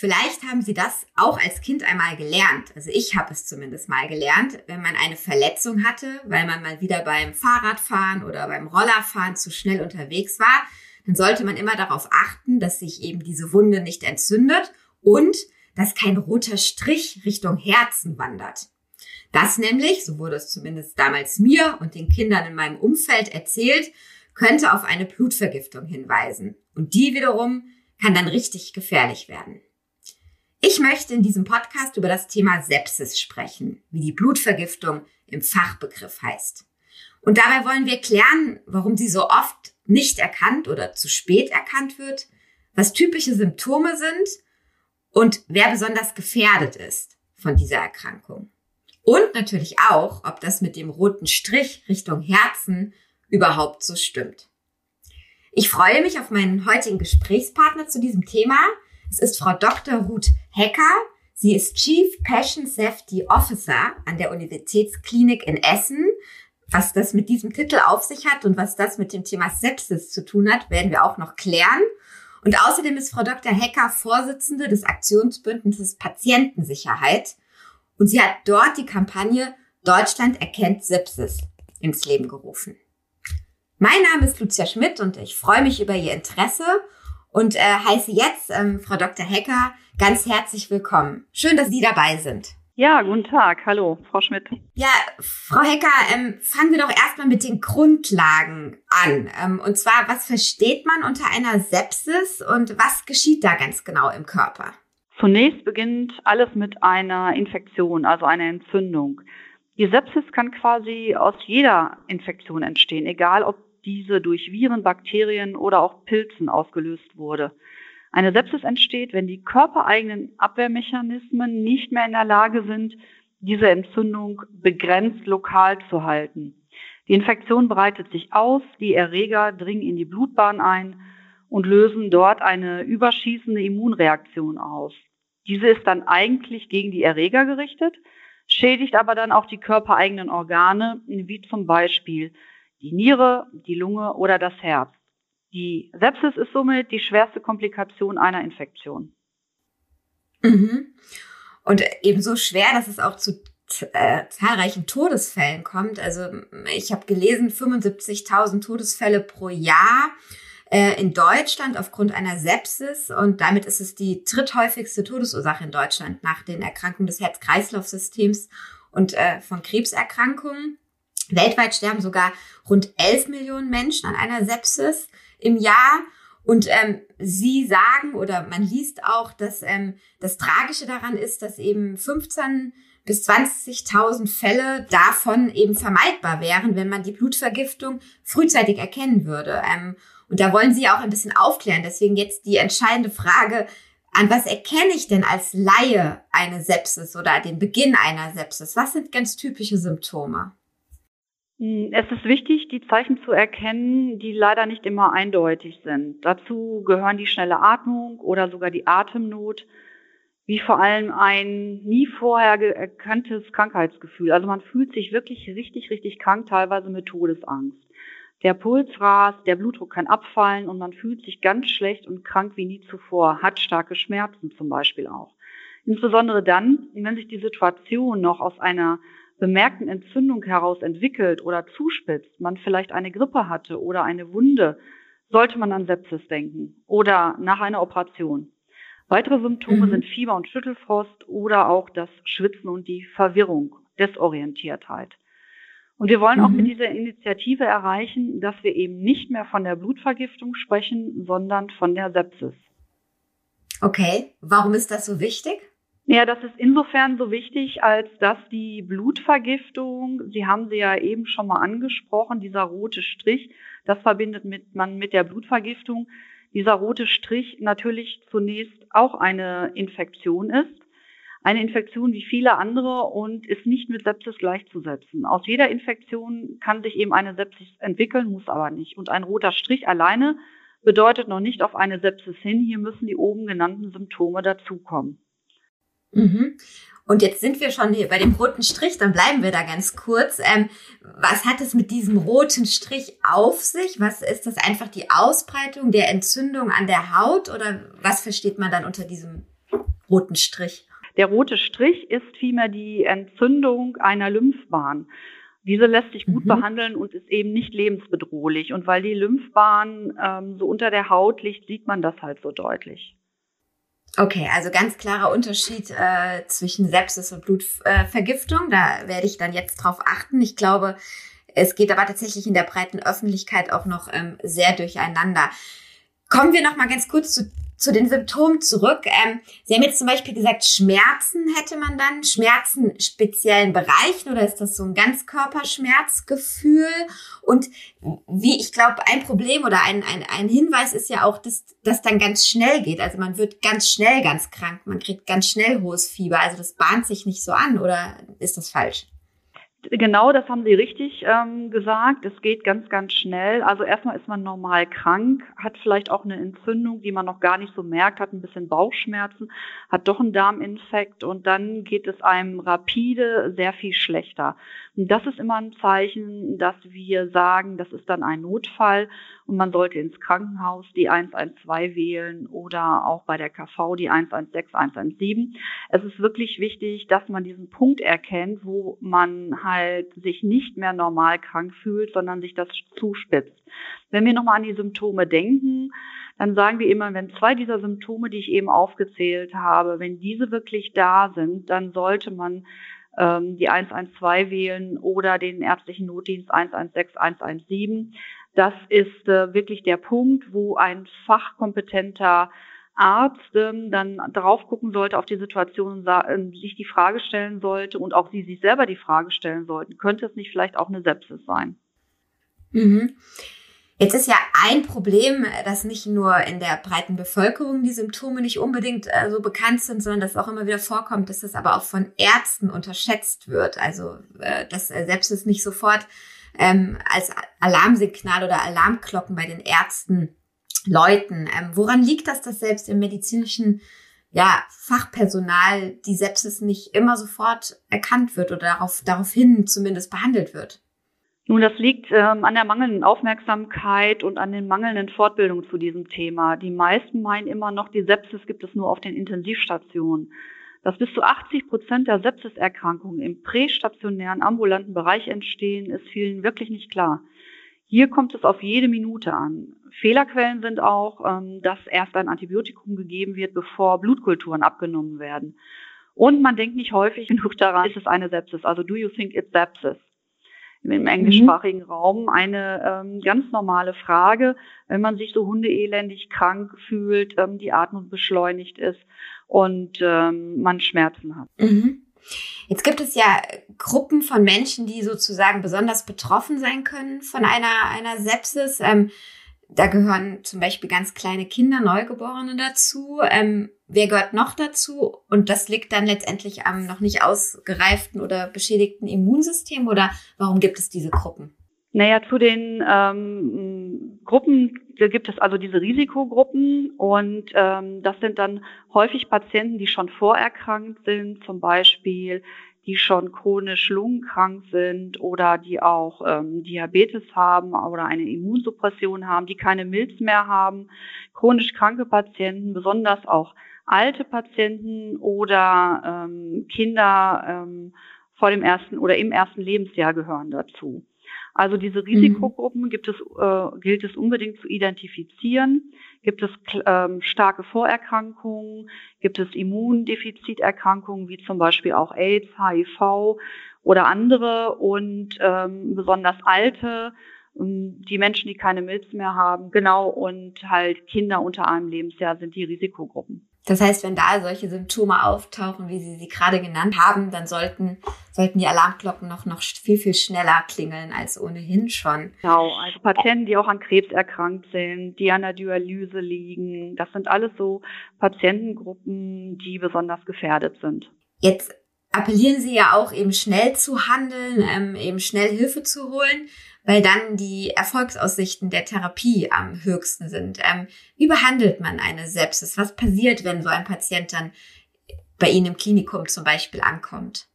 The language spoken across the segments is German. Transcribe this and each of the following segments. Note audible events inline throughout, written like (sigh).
Vielleicht haben Sie das auch als Kind einmal gelernt. Also ich habe es zumindest mal gelernt, wenn man eine Verletzung hatte, weil man mal wieder beim Fahrradfahren oder beim Rollerfahren zu schnell unterwegs war, dann sollte man immer darauf achten, dass sich eben diese Wunde nicht entzündet und dass kein roter Strich Richtung Herzen wandert. Das nämlich, so wurde es zumindest damals mir und den Kindern in meinem Umfeld erzählt, könnte auf eine Blutvergiftung hinweisen. Und die wiederum kann dann richtig gefährlich werden. Ich möchte in diesem Podcast über das Thema Sepsis sprechen, wie die Blutvergiftung im Fachbegriff heißt. Und dabei wollen wir klären, warum sie so oft nicht erkannt oder zu spät erkannt wird, was typische Symptome sind und wer besonders gefährdet ist von dieser Erkrankung. Und natürlich auch, ob das mit dem roten Strich Richtung Herzen überhaupt so stimmt. Ich freue mich auf meinen heutigen Gesprächspartner zu diesem Thema, es ist Frau Dr. Ruth Hecker. Sie ist Chief Passion Safety Officer an der Universitätsklinik in Essen. Was das mit diesem Titel auf sich hat und was das mit dem Thema Sepsis zu tun hat, werden wir auch noch klären. Und außerdem ist Frau Dr. Hecker Vorsitzende des Aktionsbündnisses Patientensicherheit. Und sie hat dort die Kampagne Deutschland erkennt Sepsis ins Leben gerufen. Mein Name ist Lucia Schmidt und ich freue mich über Ihr Interesse und äh, heiße jetzt ähm, Frau Dr. Hecker ganz herzlich willkommen. Schön, dass Sie dabei sind. Ja, guten Tag. Hallo, Frau Schmidt. Ja, Frau Hecker, ähm, fangen wir doch erstmal mit den Grundlagen an. Ähm, und zwar, was versteht man unter einer Sepsis und was geschieht da ganz genau im Körper? Zunächst beginnt alles mit einer Infektion, also einer Entzündung. Die Sepsis kann quasi aus jeder Infektion entstehen, egal ob diese durch Viren, Bakterien oder auch Pilzen ausgelöst wurde. Eine Sepsis entsteht, wenn die körpereigenen Abwehrmechanismen nicht mehr in der Lage sind, diese Entzündung begrenzt lokal zu halten. Die Infektion breitet sich aus, die Erreger dringen in die Blutbahn ein und lösen dort eine überschießende Immunreaktion aus. Diese ist dann eigentlich gegen die Erreger gerichtet, schädigt aber dann auch die körpereigenen Organe, wie zum Beispiel die Niere, die Lunge oder das Herz. Die Sepsis ist somit die schwerste Komplikation einer Infektion. Mhm. Und ebenso schwer, dass es auch zu äh, zahlreichen Todesfällen kommt. Also ich habe gelesen, 75.000 Todesfälle pro Jahr äh, in Deutschland aufgrund einer Sepsis und damit ist es die dritthäufigste Todesursache in Deutschland nach den Erkrankungen des Herz-Kreislauf-Systems und äh, von Krebserkrankungen. Weltweit sterben sogar rund 11 Millionen Menschen an einer Sepsis im Jahr. Und ähm, sie sagen oder man liest auch, dass ähm, das Tragische daran ist, dass eben 15 bis 20.000 Fälle davon eben vermeidbar wären, wenn man die Blutvergiftung frühzeitig erkennen würde. Ähm, und da wollen Sie auch ein bisschen aufklären. Deswegen jetzt die entscheidende Frage, an was erkenne ich denn als Laie eine Sepsis oder den Beginn einer Sepsis? Was sind ganz typische Symptome? Hm, es ist wichtig, die Zeichen zu erkennen, die leider nicht immer eindeutig sind. Dazu gehören die schnelle Atmung oder sogar die Atemnot, wie vor allem ein nie vorher erkanntes Krankheitsgefühl. Also man fühlt sich wirklich richtig, richtig krank, teilweise mit Todesangst. Der Puls rast, der Blutdruck kann abfallen und man fühlt sich ganz schlecht und krank wie nie zuvor, hat starke Schmerzen zum Beispiel auch. Insbesondere dann, wenn sich die Situation noch aus einer bemerkten Entzündung heraus entwickelt oder zuspitzt, man vielleicht eine Grippe hatte oder eine Wunde, sollte man an Sepsis denken oder nach einer Operation. Weitere Symptome mhm. sind Fieber und Schüttelfrost oder auch das Schwitzen und die Verwirrung, Desorientiertheit. Und wir wollen mhm. auch mit mhm. dieser Initiative erreichen, dass wir eben nicht mehr von der Blutvergiftung sprechen, sondern von der Sepsis. Okay, warum ist das so wichtig? Ja, das ist insofern so wichtig, als dass die Blutvergiftung, Sie haben sie ja eben schon mal angesprochen, dieser rote Strich, das verbindet mit, man mit der Blutvergiftung. Dieser rote Strich natürlich zunächst auch eine Infektion ist. Eine Infektion wie viele andere und ist nicht mit Sepsis gleichzusetzen. Aus jeder Infektion kann sich eben eine Sepsis entwickeln, muss aber nicht. Und ein roter Strich alleine bedeutet noch nicht auf eine Sepsis hin. Hier müssen die oben genannten Symptome dazukommen. Mhm. Und jetzt sind wir schon hier bei dem roten Strich, dann bleiben wir da ganz kurz. Ähm, was hat es mit diesem roten Strich auf sich? Was ist das einfach die Ausbreitung der Entzündung an der Haut oder was versteht man dann unter diesem roten Strich? Der rote Strich ist vielmehr die Entzündung einer Lymphbahn. Diese lässt sich gut mhm. behandeln und ist eben nicht lebensbedrohlich. Und weil die Lymphbahn ähm, so unter der Haut liegt, sieht man das halt so deutlich. Okay, also ganz klarer Unterschied äh, zwischen Sepsis und Blutvergiftung. Da werde ich dann jetzt drauf achten. Ich glaube, es geht aber tatsächlich in der breiten Öffentlichkeit auch noch ähm, sehr durcheinander. Kommen wir noch mal ganz kurz zu zu den Symptomen zurück. Ähm, Sie haben jetzt zum Beispiel gesagt, Schmerzen hätte man dann, Schmerzen speziellen Bereichen oder ist das so ein Ganzkörperschmerzgefühl? Und wie ich glaube, ein Problem oder ein, ein, ein Hinweis ist ja auch, dass das dann ganz schnell geht. Also man wird ganz schnell ganz krank, man kriegt ganz schnell hohes Fieber. Also das bahnt sich nicht so an oder ist das falsch? Genau, das haben Sie richtig ähm, gesagt. Es geht ganz, ganz schnell. Also erstmal ist man normal krank, hat vielleicht auch eine Entzündung, die man noch gar nicht so merkt, hat ein bisschen Bauchschmerzen, hat doch einen Darminfekt und dann geht es einem rapide sehr viel schlechter. Und das ist immer ein Zeichen, dass wir sagen, das ist dann ein Notfall und man sollte ins Krankenhaus die 112 wählen oder auch bei der KV die 116, 117. Es ist wirklich wichtig, dass man diesen Punkt erkennt, wo man halt sich nicht mehr normal krank fühlt, sondern sich das zuspitzt. Wenn wir nochmal an die Symptome denken, dann sagen wir immer, wenn zwei dieser Symptome, die ich eben aufgezählt habe, wenn diese wirklich da sind, dann sollte man ähm, die 112 wählen oder den ärztlichen Notdienst 116, 117. Das ist äh, wirklich der Punkt, wo ein fachkompetenter Arzt ähm, dann drauf gucken sollte auf die Situation, äh, sich die Frage stellen sollte und auch Sie sich selber die Frage stellen sollten, könnte es nicht vielleicht auch eine Sepsis sein? Mhm. Jetzt ist ja ein Problem, dass nicht nur in der breiten Bevölkerung die Symptome nicht unbedingt äh, so bekannt sind, sondern dass auch immer wieder vorkommt, dass das aber auch von Ärzten unterschätzt wird. Also äh, dass äh, selbst es nicht sofort ähm, als Alarmsignal oder Alarmglocken bei den Ärzten läuten. Ähm, woran liegt das, dass selbst im medizinischen ja, Fachpersonal die Sepsis nicht immer sofort erkannt wird oder darauf, daraufhin zumindest behandelt wird? Nun, das liegt ähm, an der mangelnden Aufmerksamkeit und an den mangelnden Fortbildungen zu diesem Thema. Die meisten meinen immer noch, die Sepsis gibt es nur auf den Intensivstationen. Dass bis zu 80 Prozent der Sepsiserkrankungen im prästationären ambulanten Bereich entstehen, ist vielen wirklich nicht klar. Hier kommt es auf jede Minute an. Fehlerquellen sind auch, ähm, dass erst ein Antibiotikum gegeben wird, bevor Blutkulturen abgenommen werden. Und man denkt nicht häufig genug daran, ist es eine Sepsis? Also do you think it's sepsis? im englischsprachigen mhm. Raum eine ähm, ganz normale Frage, wenn man sich so hundeelendig krank fühlt, ähm, die Atmung beschleunigt ist und ähm, man Schmerzen hat. Mhm. Jetzt gibt es ja Gruppen von Menschen, die sozusagen besonders betroffen sein können von einer, einer Sepsis. Ähm, da gehören zum Beispiel ganz kleine Kinder, Neugeborene dazu. Ähm, wer gehört noch dazu? Und das liegt dann letztendlich am noch nicht ausgereiften oder beschädigten Immunsystem oder warum gibt es diese Gruppen? Naja, zu den ähm, Gruppen gibt es also diese Risikogruppen und ähm, das sind dann häufig Patienten, die schon vorerkrankt sind, zum Beispiel die schon chronisch lungenkrank sind oder die auch ähm, Diabetes haben oder eine Immunsuppression haben, die keine Milz mehr haben, chronisch kranke Patienten, besonders auch alte Patienten oder ähm, Kinder ähm, vor dem ersten oder im ersten Lebensjahr gehören dazu. Also diese Risikogruppen mhm. gibt es, äh, gilt es unbedingt zu identifizieren. Gibt es ähm, starke Vorerkrankungen? Gibt es Immundefiziterkrankungen wie zum Beispiel auch AIDS, HIV oder andere? Und ähm, besonders alte, ähm, die Menschen, die keine Milz mehr haben, genau, und halt Kinder unter einem Lebensjahr sind die Risikogruppen. Das heißt, wenn da solche Symptome auftauchen, wie Sie sie gerade genannt haben, dann sollten, sollten die Alarmglocken noch, noch viel, viel schneller klingeln als ohnehin schon. Genau, also Patienten, die auch an Krebs erkrankt sind, die an der Dialyse liegen, das sind alles so Patientengruppen, die besonders gefährdet sind. Jetzt appellieren Sie ja auch eben schnell zu handeln, ähm, eben schnell Hilfe zu holen weil dann die Erfolgsaussichten der Therapie am höchsten sind. Ähm, wie behandelt man eine Sepsis? Was passiert, wenn so ein Patient dann bei Ihnen im Klinikum zum Beispiel ankommt?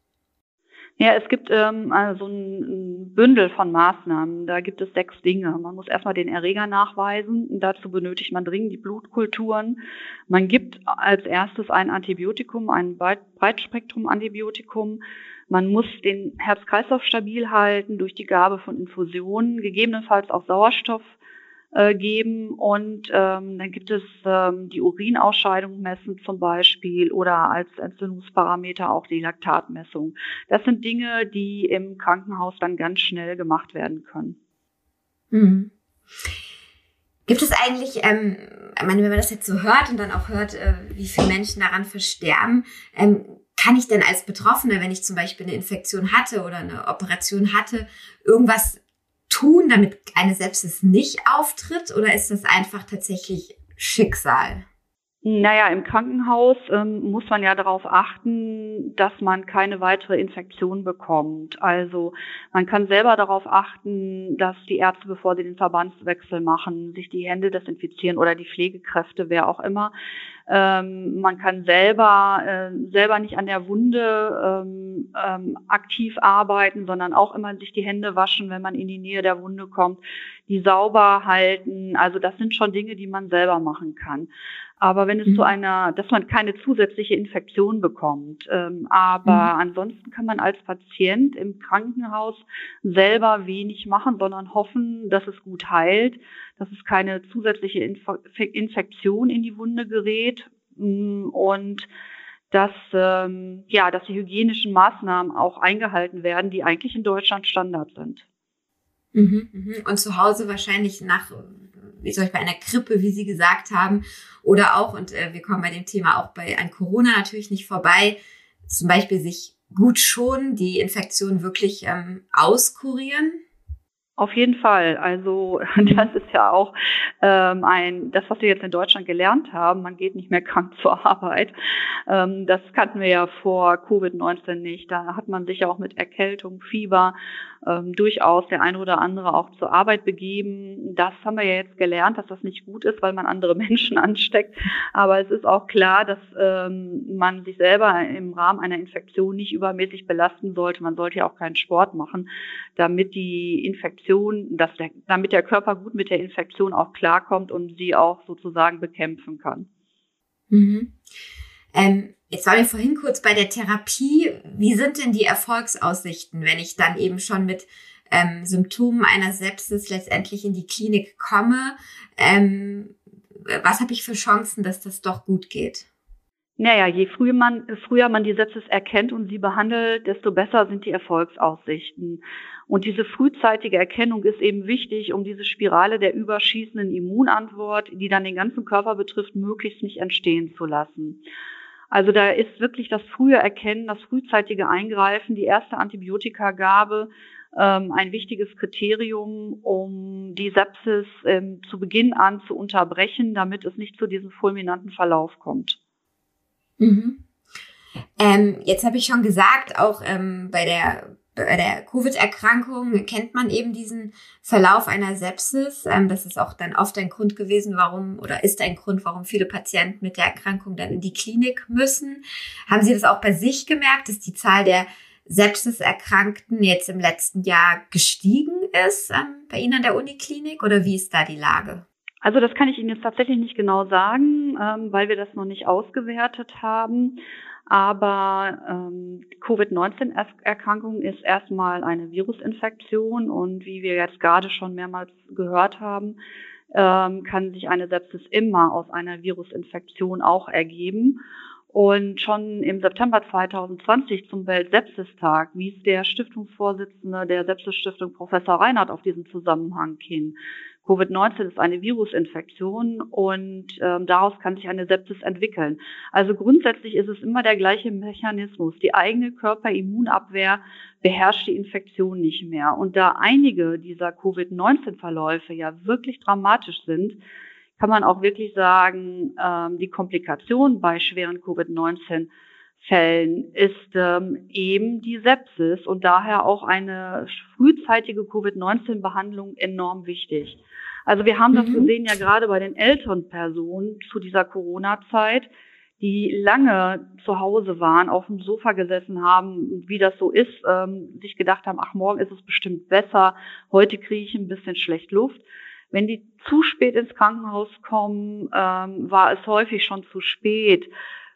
Ja, es gibt ähm, also ein Bündel von Maßnahmen. Da gibt es sechs Dinge. Man muss erstmal den Erreger nachweisen. Dazu benötigt man dringend die Blutkulturen. Man gibt als erstes ein Antibiotikum, ein Breitspektrum-Antibiotikum. Man muss den Herz-Kreislauf stabil halten durch die Gabe von Infusionen, gegebenenfalls auch Sauerstoff äh, geben. Und ähm, dann gibt es ähm, die Urinausscheidung messen zum Beispiel oder als Entzündungsparameter auch die Laktatmessung. Das sind Dinge, die im Krankenhaus dann ganz schnell gemacht werden können. Mhm. Gibt es eigentlich, ähm, ich meine, wenn man das jetzt so hört und dann auch hört, äh, wie viele Menschen daran versterben, ähm, kann ich denn als Betroffene, wenn ich zum Beispiel eine Infektion hatte oder eine Operation hatte, irgendwas damit eine Sepsis nicht auftritt? Oder ist das einfach tatsächlich Schicksal? Naja, im Krankenhaus ähm, muss man ja darauf achten, dass man keine weitere Infektion bekommt. Also man kann selber darauf achten, dass die Ärzte, bevor sie den Verbandswechsel machen, sich die Hände desinfizieren oder die Pflegekräfte, wer auch immer. Ähm, man kann selber äh, selber nicht an der Wunde ähm, ähm, aktiv arbeiten, sondern auch immer sich die Hände waschen, wenn man in die Nähe der Wunde kommt, die sauber halten. Also das sind schon Dinge, die man selber machen kann. Aber wenn es mhm. zu einer, dass man keine zusätzliche Infektion bekommt. Ähm, aber mhm. ansonsten kann man als Patient im Krankenhaus selber wenig machen, sondern hoffen, dass es gut heilt, dass es keine zusätzliche Inf Infektion in die Wunde gerät mm, und dass ähm, ja, dass die hygienischen Maßnahmen auch eingehalten werden, die eigentlich in Deutschland Standard sind. Mhm, mhm. Und zu Hause wahrscheinlich nach, wie soll ich bei einer Krippe, wie Sie gesagt haben, oder auch, und äh, wir kommen bei dem Thema auch bei an Corona natürlich nicht vorbei, zum Beispiel sich gut schonen, die Infektion wirklich ähm, auskurieren? Auf jeden Fall. Also (laughs) das ist ja auch ähm, ein, das, was wir jetzt in Deutschland gelernt haben. Man geht nicht mehr krank (laughs) zur Arbeit. Ähm, das kannten wir ja vor Covid-19 nicht. Da hat man sich ja auch mit Erkältung, Fieber ähm, durchaus der eine oder andere auch zur Arbeit begeben. Das haben wir ja jetzt gelernt, dass das nicht gut ist, weil man andere (laughs) Menschen ansteckt. Aber es ist auch klar, dass ähm, man sich selber im Rahmen einer Infektion nicht übermäßig belasten sollte. Man sollte ja auch keinen Sport machen, damit die Infektion, dass der, damit der Körper gut mit der Infektion auch klarkommt und sie auch sozusagen bekämpfen kann. Mhm. Ähm, jetzt waren wir vorhin kurz bei der Therapie. Wie sind denn die Erfolgsaussichten, wenn ich dann eben schon mit ähm, Symptomen einer Sepsis letztendlich in die Klinik komme? Ähm, was habe ich für Chancen, dass das doch gut geht? Naja, je früher man, früher man die Sepsis erkennt und sie behandelt, desto besser sind die Erfolgsaussichten. Und diese frühzeitige Erkennung ist eben wichtig, um diese Spirale der überschießenden Immunantwort, die dann den ganzen Körper betrifft, möglichst nicht entstehen zu lassen. Also da ist wirklich das frühe Erkennen, das frühzeitige Eingreifen, die erste Antibiotikagabe ähm, ein wichtiges Kriterium, um die Sepsis ähm, zu Beginn an zu unterbrechen, damit es nicht zu diesem fulminanten Verlauf kommt. Mhm. Ähm, jetzt habe ich schon gesagt, auch ähm, bei der bei der Covid-Erkrankung kennt man eben diesen Verlauf einer Sepsis. Ähm, das ist auch dann oft ein Grund gewesen, warum oder ist ein Grund, warum viele Patienten mit der Erkrankung dann in die Klinik müssen. Haben Sie das auch bei sich gemerkt, dass die Zahl der Sepsis-Erkrankten jetzt im letzten Jahr gestiegen ist ähm, bei Ihnen an der Uniklinik oder wie ist da die Lage? Also das kann ich Ihnen jetzt tatsächlich nicht genau sagen, ähm, weil wir das noch nicht ausgewertet haben. Aber ähm, Covid-19-Erkrankung ist erstmal eine Virusinfektion und wie wir jetzt gerade schon mehrmals gehört haben, ähm, kann sich eine Sepsis immer aus einer Virusinfektion auch ergeben. Und schon im September 2020 zum Weltsepsistag wies der Stiftungsvorsitzende der Sepsis-Stiftung Professor Reinhardt auf diesen Zusammenhang hin. Covid-19 ist eine Virusinfektion und ähm, daraus kann sich eine Sepsis entwickeln. Also grundsätzlich ist es immer der gleiche Mechanismus. Die eigene Körperimmunabwehr beherrscht die Infektion nicht mehr. Und da einige dieser Covid-19-Verläufe ja wirklich dramatisch sind, kann man auch wirklich sagen, ähm, die Komplikation bei schweren Covid-19 Fällen ist ähm, eben die Sepsis und daher auch eine frühzeitige Covid-19-Behandlung enorm wichtig. Also wir haben mhm. das gesehen ja gerade bei den älteren Personen zu dieser Corona-Zeit, die lange zu Hause waren, auf dem Sofa gesessen haben, wie das so ist, ähm, sich gedacht haben, ach, morgen ist es bestimmt besser, heute kriege ich ein bisschen schlecht Luft. Wenn die zu spät ins Krankenhaus kommen, ähm, war es häufig schon zu spät,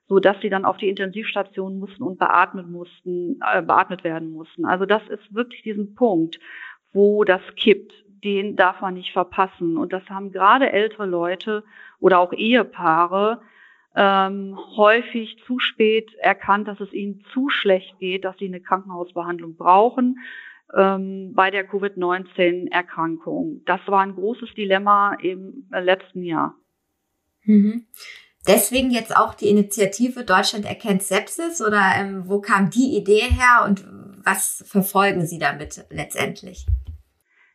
so dass sie dann auf die Intensivstation mussten und beatmet mussten, äh, beatmet werden mussten. Also das ist wirklich diesen Punkt, wo das kippt. Den darf man nicht verpassen. Und das haben gerade ältere Leute oder auch Ehepaare ähm, häufig zu spät erkannt, dass es ihnen zu schlecht geht, dass sie eine Krankenhausbehandlung brauchen ähm, bei der Covid-19-Erkrankung. Das war ein großes Dilemma im letzten Jahr. Mhm. Deswegen jetzt auch die Initiative Deutschland erkennt Sepsis oder ähm, wo kam die Idee her und was verfolgen Sie damit letztendlich?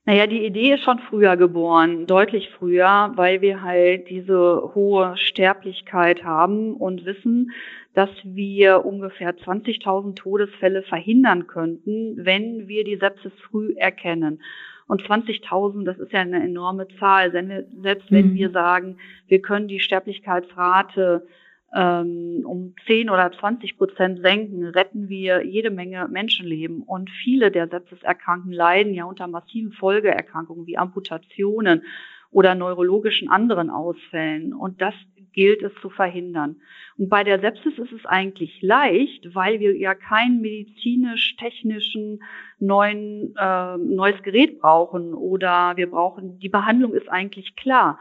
Naja, die Idee ist schon früher geboren, deutlich früher, weil wir halt diese hohe Sterblichkeit haben und wissen, dass wir ungefähr 20.000 Todesfälle verhindern könnten, wenn wir die Sepsis früh erkennen. Und 20.000, das ist ja eine enorme Zahl. Selbst wenn mhm. wir sagen, wir können die Sterblichkeitsrate um 10 oder 20 Prozent senken, retten wir jede Menge Menschenleben. Und viele der Sepsiserkrankten leiden ja unter massiven Folgeerkrankungen wie Amputationen oder neurologischen anderen Ausfällen. Und das gilt es zu verhindern. Und bei der Sepsis ist es eigentlich leicht, weil wir ja keinen medizinisch-technischen neuen, äh, neues Gerät brauchen oder wir brauchen, die Behandlung ist eigentlich klar.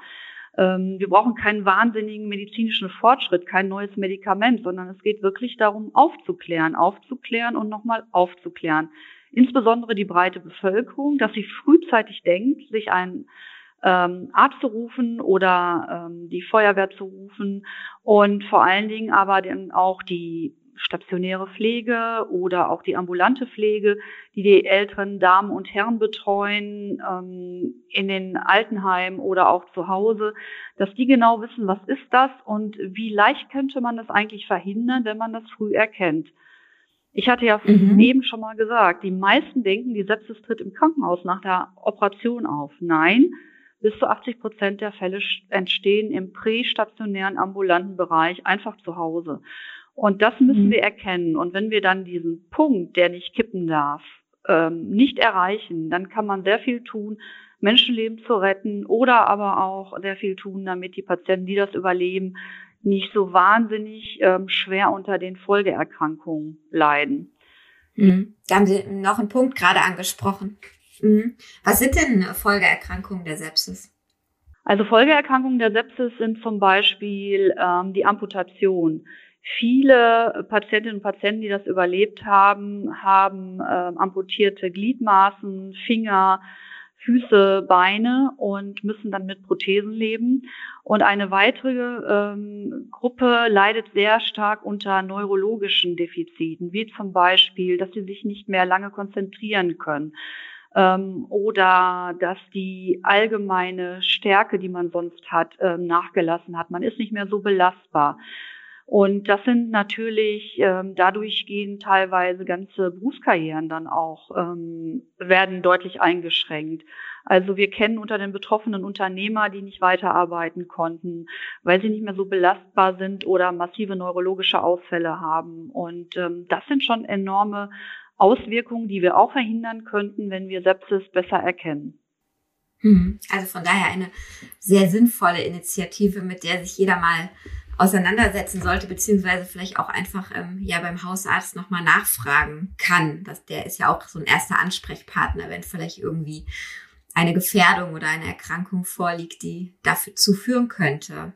Ähm, wir brauchen keinen wahnsinnigen medizinischen Fortschritt, kein neues Medikament, sondern es geht wirklich darum, aufzuklären, aufzuklären und nochmal aufzuklären. Insbesondere die breite Bevölkerung, dass sie frühzeitig denkt, sich einen ähm, Arzt zu rufen oder ähm, die Feuerwehr zu rufen und vor allen Dingen aber dann auch die stationäre Pflege oder auch die ambulante Pflege, die die älteren Damen und Herren betreuen ähm, in den Altenheimen oder auch zu Hause, dass die genau wissen, was ist das und wie leicht könnte man das eigentlich verhindern, wenn man das früh erkennt. Ich hatte ja mhm. eben schon mal gesagt, die meisten denken, die Sepsis tritt im Krankenhaus nach der Operation auf. Nein, bis zu 80 Prozent der Fälle entstehen im prästationären ambulanten Bereich einfach zu Hause. Und das müssen mhm. wir erkennen. Und wenn wir dann diesen Punkt, der nicht kippen darf, ähm, nicht erreichen, dann kann man sehr viel tun, Menschenleben zu retten oder aber auch sehr viel tun, damit die Patienten, die das überleben, nicht so wahnsinnig ähm, schwer unter den Folgeerkrankungen leiden. Mhm. Da haben Sie noch einen Punkt gerade angesprochen. Mhm. Was sind denn Folgeerkrankungen der Sepsis? Also Folgeerkrankungen der Sepsis sind zum Beispiel ähm, die Amputation. Viele Patientinnen und Patienten, die das überlebt haben, haben ähm, amputierte Gliedmaßen, Finger, Füße, Beine und müssen dann mit Prothesen leben. Und eine weitere ähm, Gruppe leidet sehr stark unter neurologischen Defiziten, wie zum Beispiel, dass sie sich nicht mehr lange konzentrieren können ähm, oder dass die allgemeine Stärke, die man sonst hat, ähm, nachgelassen hat. Man ist nicht mehr so belastbar. Und das sind natürlich, ähm, dadurch gehen teilweise ganze Berufskarrieren dann auch, ähm, werden deutlich eingeschränkt. Also wir kennen unter den betroffenen Unternehmer, die nicht weiterarbeiten konnten, weil sie nicht mehr so belastbar sind oder massive neurologische Ausfälle haben. Und ähm, das sind schon enorme Auswirkungen, die wir auch verhindern könnten, wenn wir Sepsis besser erkennen. Mhm. Also von daher eine sehr sinnvolle Initiative, mit der sich jeder mal auseinandersetzen sollte, beziehungsweise vielleicht auch einfach ähm, ja beim Hausarzt nochmal nachfragen kann. Das, der ist ja auch so ein erster Ansprechpartner, wenn vielleicht irgendwie eine Gefährdung oder eine Erkrankung vorliegt, die dafür zu führen könnte.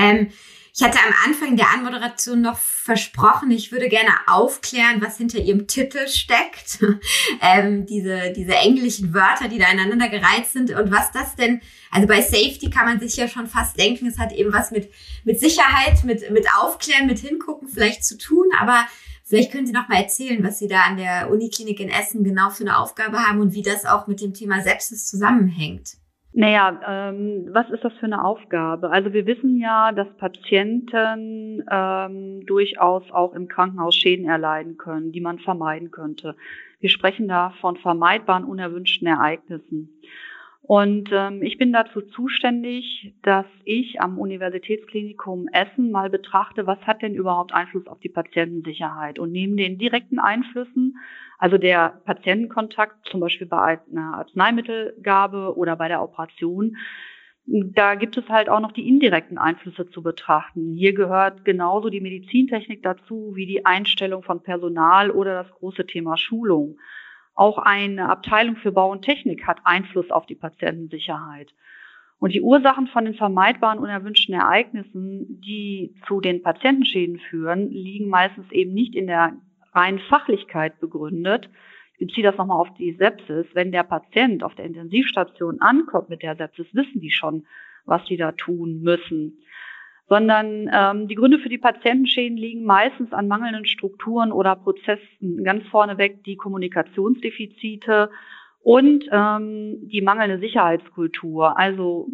Ähm, ich hatte am Anfang der Anmoderation noch versprochen, ich würde gerne aufklären, was hinter ihrem Titel steckt. (laughs) ähm, diese, diese englischen Wörter, die da ineinander gereiht sind und was das denn, also bei Safety kann man sich ja schon fast denken, es hat eben was mit, mit Sicherheit, mit, mit Aufklären, mit Hingucken vielleicht zu tun, aber Vielleicht können Sie noch mal erzählen, was Sie da an der Uniklinik in Essen genau für eine Aufgabe haben und wie das auch mit dem Thema Sepsis zusammenhängt. Naja, ähm, was ist das für eine Aufgabe? Also wir wissen ja, dass Patienten ähm, durchaus auch im Krankenhaus Schäden erleiden können, die man vermeiden könnte. Wir sprechen da von vermeidbaren unerwünschten Ereignissen. Und ähm, ich bin dazu zuständig, dass ich am Universitätsklinikum Essen mal betrachte, was hat denn überhaupt Einfluss auf die Patientensicherheit. Und neben den direkten Einflüssen, also der Patientenkontakt, zum Beispiel bei einer Arzneimittelgabe oder bei der Operation, da gibt es halt auch noch die indirekten Einflüsse zu betrachten. Hier gehört genauso die Medizintechnik dazu wie die Einstellung von Personal oder das große Thema Schulung. Auch eine Abteilung für Bau und Technik hat Einfluss auf die Patientensicherheit. Und die Ursachen von den vermeidbaren unerwünschten Ereignissen, die zu den Patientenschäden führen, liegen meistens eben nicht in der reinen Fachlichkeit begründet. Ich beziehe das nochmal auf die Sepsis. Wenn der Patient auf der Intensivstation ankommt mit der Sepsis, wissen die schon, was sie da tun müssen sondern ähm, die Gründe für die Patientenschäden liegen meistens an mangelnden Strukturen oder Prozessen. Ganz vorneweg die Kommunikationsdefizite und ähm, die mangelnde Sicherheitskultur. Also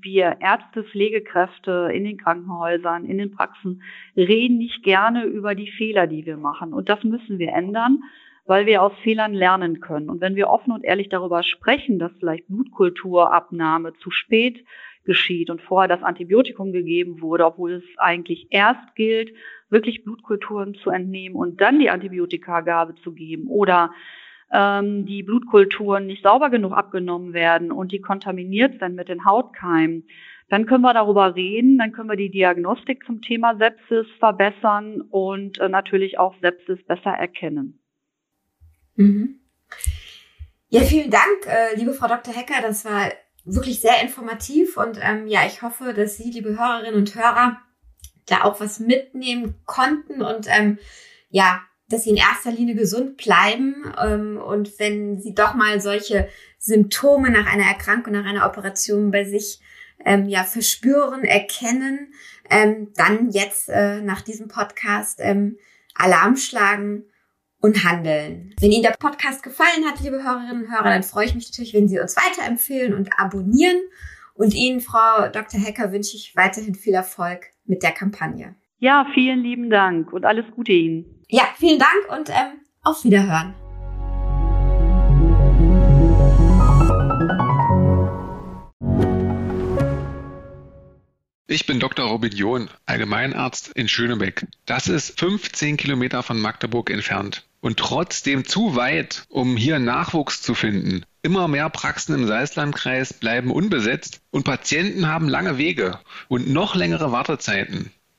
wir Ärzte, Pflegekräfte in den Krankenhäusern, in den Praxen reden nicht gerne über die Fehler, die wir machen. Und das müssen wir ändern, weil wir aus Fehlern lernen können. Und wenn wir offen und ehrlich darüber sprechen, dass vielleicht Blutkulturabnahme zu spät geschieht und vorher das Antibiotikum gegeben wurde, obwohl es eigentlich erst gilt, wirklich Blutkulturen zu entnehmen und dann die Antibiotikagabe zu geben oder ähm, die Blutkulturen nicht sauber genug abgenommen werden und die kontaminiert sind mit den Hautkeimen, dann können wir darüber reden, dann können wir die Diagnostik zum Thema Sepsis verbessern und äh, natürlich auch Sepsis besser erkennen. Mhm. Ja, vielen Dank, äh, liebe Frau Dr. Hecker. Das war wirklich sehr informativ und ähm, ja, ich hoffe, dass Sie, liebe Hörerinnen und Hörer, da auch was mitnehmen konnten und ähm, ja, dass sie in erster Linie gesund bleiben ähm, und wenn sie doch mal solche Symptome nach einer Erkrankung, nach einer Operation bei sich ähm, ja verspüren, erkennen, ähm, dann jetzt äh, nach diesem Podcast ähm, Alarm schlagen und handeln. Wenn Ihnen der Podcast gefallen hat, liebe Hörerinnen und Hörer, dann freue ich mich natürlich, wenn Sie uns weiterempfehlen und abonnieren. Und Ihnen, Frau Dr. Hecker, wünsche ich weiterhin viel Erfolg mit der Kampagne. Ja, vielen lieben Dank und alles Gute Ihnen. Ja, vielen Dank und ähm, auf Wiederhören. Ich bin Dr. Robin John, Allgemeinarzt in Schönebeck. Das ist 15 Kilometer von Magdeburg entfernt und trotzdem zu weit, um hier Nachwuchs zu finden. Immer mehr Praxen im Salzlandkreis bleiben unbesetzt und Patienten haben lange Wege und noch längere Wartezeiten.